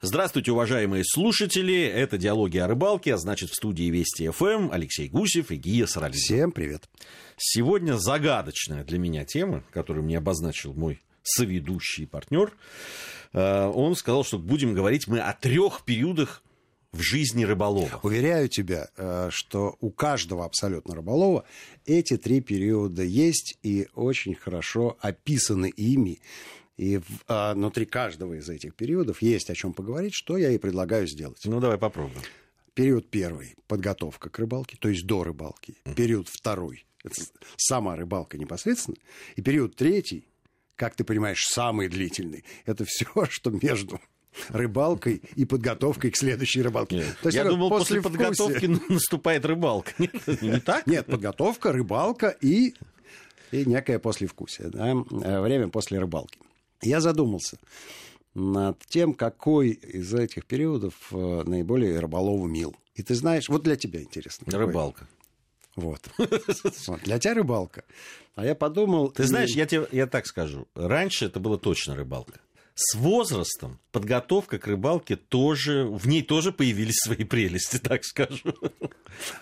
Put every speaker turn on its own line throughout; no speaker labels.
Здравствуйте, уважаемые слушатели. Это «Диалоги о рыбалке», а значит, в студии Вести ФМ Алексей Гусев и Гия Саралин.
Всем привет.
Сегодня загадочная для меня тема, которую мне обозначил мой соведущий партнер. Э, он сказал, что будем говорить мы о трех периодах в жизни рыболова.
Уверяю тебя, э, что у каждого абсолютно рыболова эти три периода есть и очень хорошо описаны ими. И а, внутри каждого из этих периодов есть о чем поговорить, что я и предлагаю сделать.
Ну, давай попробуем.
Период первый – подготовка к рыбалке, то есть до рыбалки. Период второй – это сама рыбалка непосредственно. И период третий, как ты понимаешь, самый длительный – это все, что между рыбалкой и подготовкой к следующей рыбалке.
Нет. То есть, Я думал, после, после подготовки наступает рыбалка. Нет, не так?
Нет, подготовка, рыбалка и, и некое послевкусие. Да? Э, время после рыбалки. Я задумался над тем, какой из этих периодов э, наиболее рыболову мил. И ты знаешь, вот для тебя интересно.
Какой? Рыбалка.
Вот. вот. Для тебя рыбалка. А я подумал...
Ты знаешь, я тебе я так скажу. Раньше это было точно рыбалка с возрастом подготовка к рыбалке тоже, в ней тоже появились свои прелести, так скажу.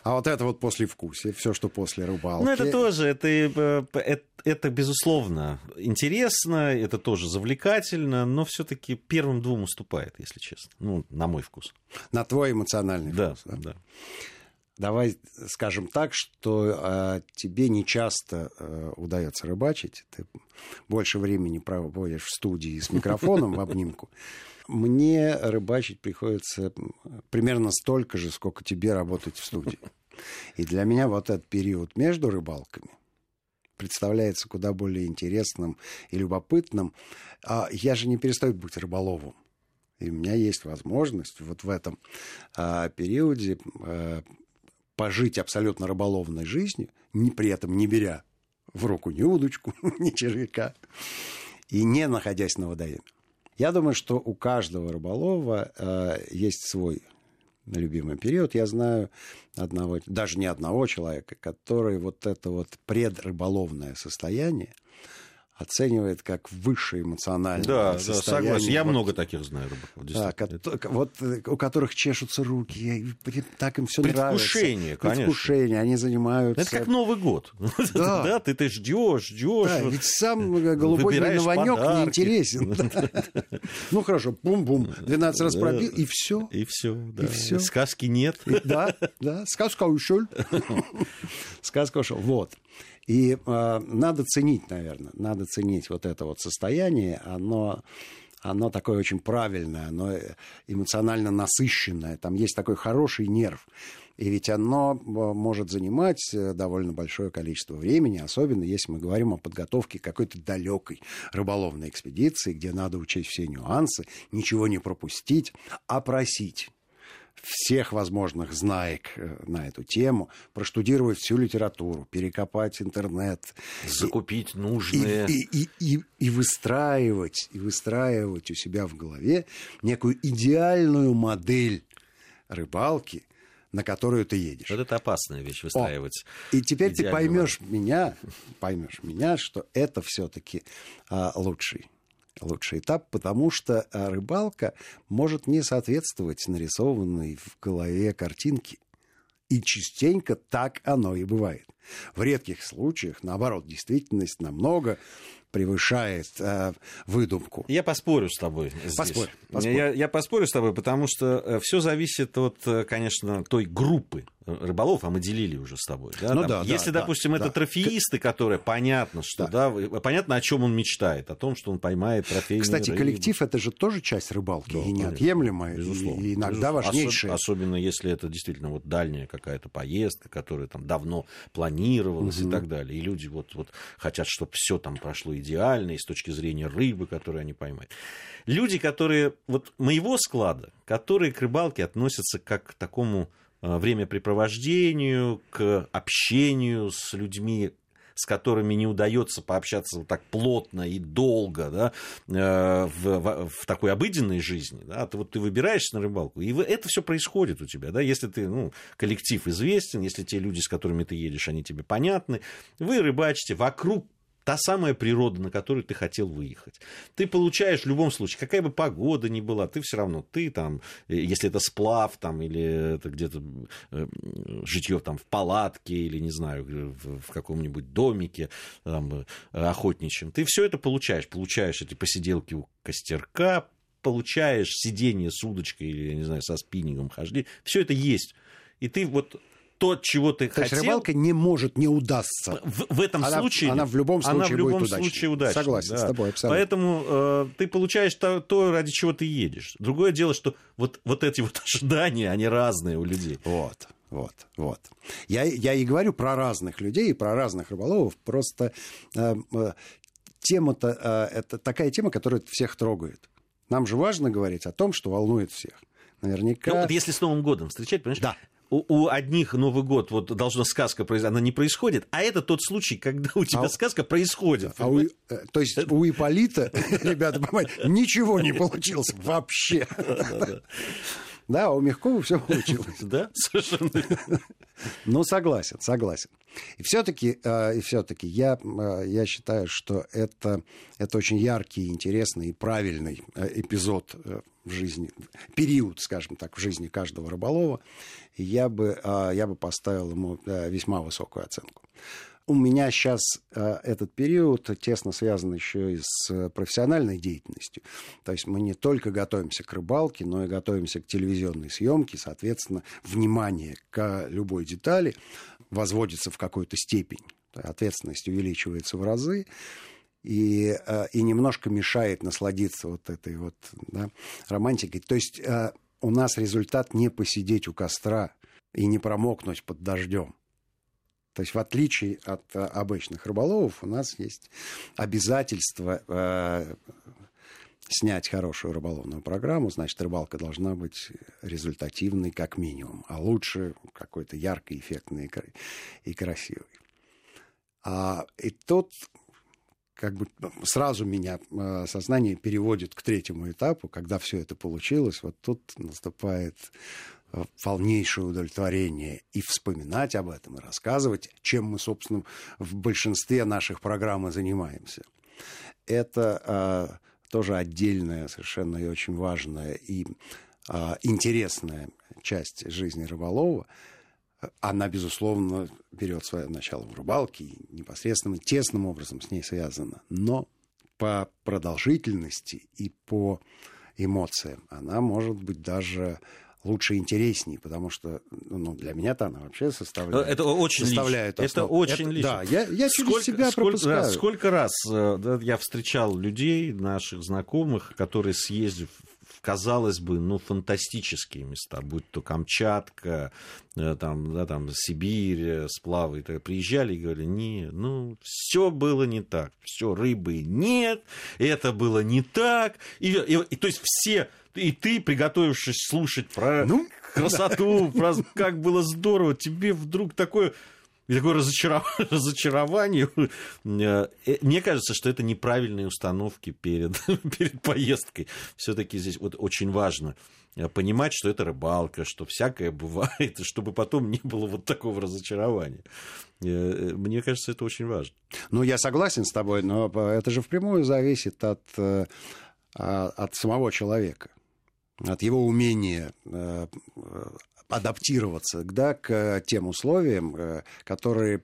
А вот это вот после вкуса, все, что после рыбалки.
Ну, это тоже, это, это, э, это безусловно интересно, это тоже завлекательно, но все-таки первым двум уступает, если честно. Ну, на мой вкус.
На твой эмоциональный
да,
вкус. Да,
да
давай скажем так, что э, тебе не часто э, удается рыбачить, ты больше времени проводишь в студии с микрофоном в обнимку. Мне рыбачить приходится примерно столько же, сколько тебе работать в студии. И для меня вот этот период между рыбалками представляется куда более интересным и любопытным. А я же не перестаю быть рыболовом. И у меня есть возможность вот в этом а, периоде а, пожить абсолютно рыболовной жизнью, не, при этом не беря в руку ни удочку, ни червяка, и не находясь на водоеме. Я думаю, что у каждого рыболова э, есть свой любимый период. Я знаю одного, даже не одного человека, который вот это вот предрыболовное состояние – оценивает как высшее эмоциональное
да,
состояние.
Да, согласен. Я вот, много таких знаю
рыбаков. Да, ко- вот э, у которых чешутся руки, так им все
нравится.
Предвкушение,
конечно.
Предвкушение, они занимаются...
Это как Новый год. Да, да ты, ты ждешь, ждешь. Да,
ведь сам голубой новонек не интересен. Ну хорошо, бум-бум, 12 раз пробил, и все.
И все, да. Сказки нет.
Да, да, сказка ушел. Сказка ушел. Вот. И э, надо ценить, наверное, надо ценить вот это вот состояние, оно оно такое очень правильное, оно эмоционально насыщенное, там есть такой хороший нерв. И ведь оно э, может занимать э, довольно большое количество времени, особенно если мы говорим о подготовке какой-то далекой рыболовной экспедиции, где надо учесть все нюансы, ничего не пропустить, а просить всех возможных знаек э, на эту тему, проштудировать всю литературу, перекопать интернет.
Закупить и, нужные.
И, и, и, и выстраивать, и выстраивать у себя в голове некую идеальную модель рыбалки, на которую ты едешь.
Вот это опасная вещь выстраивать.
О, и теперь ты поймешь меня, поймешь меня, что это все-таки а, лучший лучший этап, потому что э, рыбалка может не соответствовать нарисованной в голове картинке. И частенько так оно и бывает. В редких случаях, наоборот, действительность намного превышает э, выдумку.
Я поспорю с тобой. Здесь.
Поспорь. поспорь.
Я, я поспорю с тобой, потому что э, все зависит от, э, конечно, той группы рыболов, а мы делили уже с тобой. Да,
ну,
там,
да,
если,
да,
допустим,
да,
это
да.
трофеисты, которые понятно, что да. Да, понятно, о чем он мечтает, о том, что он поймает трофейную
Кстати,
рыбу.
коллектив это же тоже часть рыбалки, да, и неотъемлемая,
безусловно,
и иногда
безусловно.
важнейшая.
особенно если это действительно вот дальняя какая-то поездка, которая там давно планировалась угу. и так далее. И люди вот, вот хотят, чтобы все там прошло идеально, и с точки зрения рыбы, которую они поймают. Люди, которые вот моего склада, которые к рыбалке относятся как к такому Э, времяпрепровождению, к общению с людьми, с которыми не удается пообщаться вот так плотно и долго да, э, в, в, в такой обыденной жизни, да, ты, вот ты выбираешься на рыбалку, и это все происходит у тебя, да, если ты, ну, коллектив известен, если те люди, с которыми ты едешь, они тебе понятны, вы рыбачите, вокруг та самая природа, на которую ты хотел выехать. Ты получаешь в любом случае, какая бы погода ни была, ты все равно, ты там, э, если это сплав там, или это где-то э, житье там в палатке, или, не знаю, в, в каком-нибудь домике там, охотничьем, ты все это получаешь. Получаешь эти посиделки у костерка, получаешь сидение с удочкой или, не знаю, со спиннингом хождение. Все это есть. И ты вот то, чего ты
то
хотел...
Есть рыбалка не может не удастся.
В, в этом
она,
случае...
Она в любом случае
она в любом
будет
случае удачной.
Согласен
да.
с тобой, абсолютно.
Поэтому э, ты получаешь то, то, ради чего ты едешь. Другое дело, что вот, вот эти вот ожидания, они разные у людей.
Вот. Вот, вот. Я, я и говорю про разных людей про разных рыболовов. Просто э, э, тема-то э, это такая тема, которая всех трогает. Нам же важно говорить о том, что волнует всех. Наверняка.
Ну, вот если с Новым годом встречать, понимаешь?
Да
у, у одних Новый год вот должна сказка произойти, она не происходит, а это тот случай, когда у тебя а, сказка происходит.
А у, то есть у Иполита, ребята, ничего не получилось вообще. Да, у Мягкова все получилось.
Да, совершенно.
Ну, согласен, согласен. И все-таки, и все-таки я, я считаю, что это, это очень яркий, интересный и правильный эпизод в жизни, период, скажем так, в жизни каждого рыболова, я бы, я бы поставил ему весьма высокую оценку. У меня сейчас э, этот период тесно связан еще и с профессиональной деятельностью. То есть мы не только готовимся к рыбалке, но и готовимся к телевизионной съемке. Соответственно, внимание к любой детали возводится в какую-то степень. Ответственность увеличивается в разы и, э, и немножко мешает насладиться вот этой вот да, романтикой. То есть э, у нас результат не посидеть у костра и не промокнуть под дождем. То есть в отличие от э, обычных рыболовов у нас есть обязательство э, снять хорошую рыболовную программу, значит, рыбалка должна быть результативной как минимум, а лучше какой-то яркой, эффектной и красивой. А, и тут как бы сразу меня э, сознание переводит к третьему этапу, когда все это получилось, вот тут наступает полнейшее удовлетворение и вспоминать об этом, и рассказывать, чем мы, собственно, в большинстве наших программ и занимаемся. Это а, тоже отдельная, совершенно и очень важная и а, интересная часть жизни рыболова. Она, безусловно, берет свое начало в рыбалке и непосредственно, тесным образом с ней связана. Но по продолжительности и по эмоциям она может быть даже лучше интереснее, потому что ну, для меня-то она вообще составляет.
Это очень составляет
лично. Это очень это, лично. Да, я, я сколько, через себя
сколько,
пропускаю.
Да, сколько раз э, да, я встречал людей, наших знакомых, которые съездив казалось бы, ну, фантастические места, будь то Камчатка, э, там, да, там, Сибирь, э, сплавы, так, приезжали и говорили, не, ну, все было не так, все, рыбы нет, это было не так, и, и, и то есть все и ты, приготовившись слушать про ну, красоту, да. про как было здорово, тебе вдруг такое и такое разочарование, разочарование. Э, мне кажется, что это неправильные установки перед, перед поездкой. Все-таки здесь вот очень важно э, понимать, что это рыбалка, что всякое бывает, чтобы потом не было вот такого разочарования. Э, мне кажется, это очень важно.
Ну, я согласен с тобой, но это же впрямую зависит от, а, от самого человека от его умения э, адаптироваться да, к тем условиям, э, которые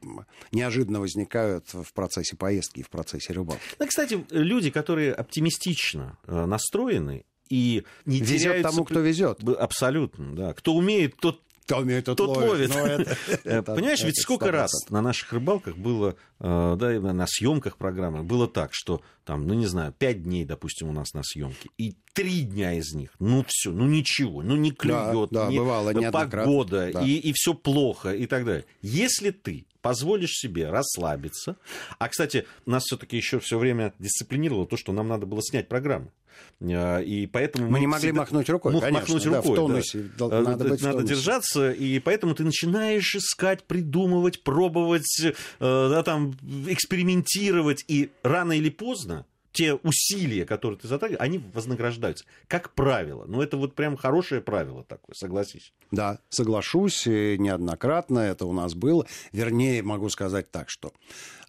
неожиданно возникают в процессе поездки и в процессе рыбалки.
Ну, кстати, люди, которые оптимистично э, настроены и не
везет теряются... тому, кто везет.
Абсолютно, да. Кто умеет, тот
кто умеет, тот, тот ловит. ловит.
Это, Понимаешь, это ведь сколько 100%. раз на наших рыбалках было, э, да, на съемках программы было так, что там, ну не знаю, пять дней, допустим, у нас на съемке, и три дня из них, ну все, ну ничего, ну не клюет,
да, да,
не,
бывало,
погода, да. и, и все плохо и так далее. Если ты позволишь себе расслабиться, а, кстати, нас все-таки еще все время дисциплинировало то, что нам надо было снять программу. Э, и поэтому
мы, мы не могли всегда... махнуть рукой,
мог
конечно,
махнуть рукой,
да, в тонусе.
Да. Э, надо, быть надо держаться, и поэтому ты начинаешь искать, придумывать, пробовать, э, да, там, экспериментировать, и рано или поздно те усилия, которые ты затрагиваешь, они вознаграждаются. Как правило. Ну, это вот прям хорошее правило такое, согласись.
Да, соглашусь, неоднократно это у нас было. Вернее, могу сказать так, что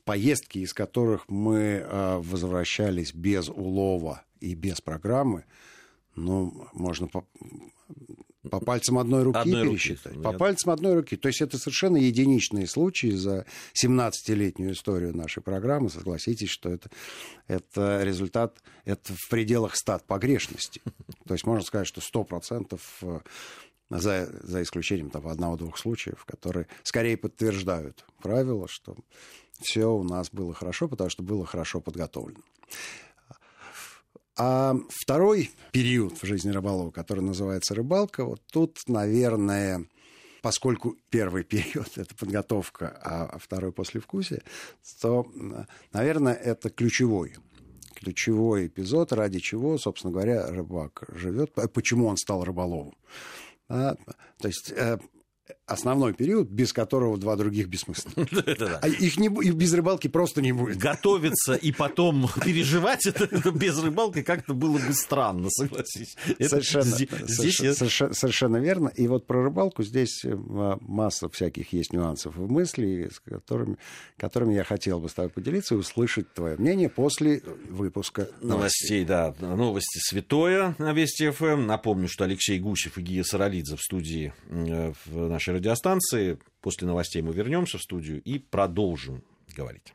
поездки, из которых мы э, возвращались без улова и без программы, ну, можно по, по пальцам одной руки одной пересчитать. Руки, по пальцам одной руки. То есть это совершенно единичные случаи за 17-летнюю историю нашей программы. Согласитесь, что это, это результат, это в пределах стат погрешности. То есть можно сказать, что 100% э, за, за исключением там, одного-двух случаев, которые скорее подтверждают правило, что все у нас было хорошо, потому что было хорошо подготовлено. А второй период в жизни рыболова, который называется рыбалка, вот тут, наверное, поскольку первый период – это подготовка, а второй – послевкусие, то, наверное, это ключевой ключевой эпизод, ради чего, собственно говоря, рыбак живет, почему он стал рыболовом. А, то есть э, основной период, без которого два других бессмысленны. А их, не, их без рыбалки просто не будет.
Готовиться и потом переживать это, это без рыбалки как-то было бы странно, согласись.
Совершенно, здесь, совершенно, совершенно, совершенно верно. И вот про рыбалку здесь э, масса всяких есть нюансов в мысли, с которыми, которыми я хотел бы с тобой поделиться и услышать твое мнение после выпуска
новостей. Новостей, да. Новости святое на Вести ФМ. Напомню, что Алексей Гусев и Гия Саралидзе в студии э, в нашей радиостанции. После новостей мы вернемся в студию и продолжим говорить.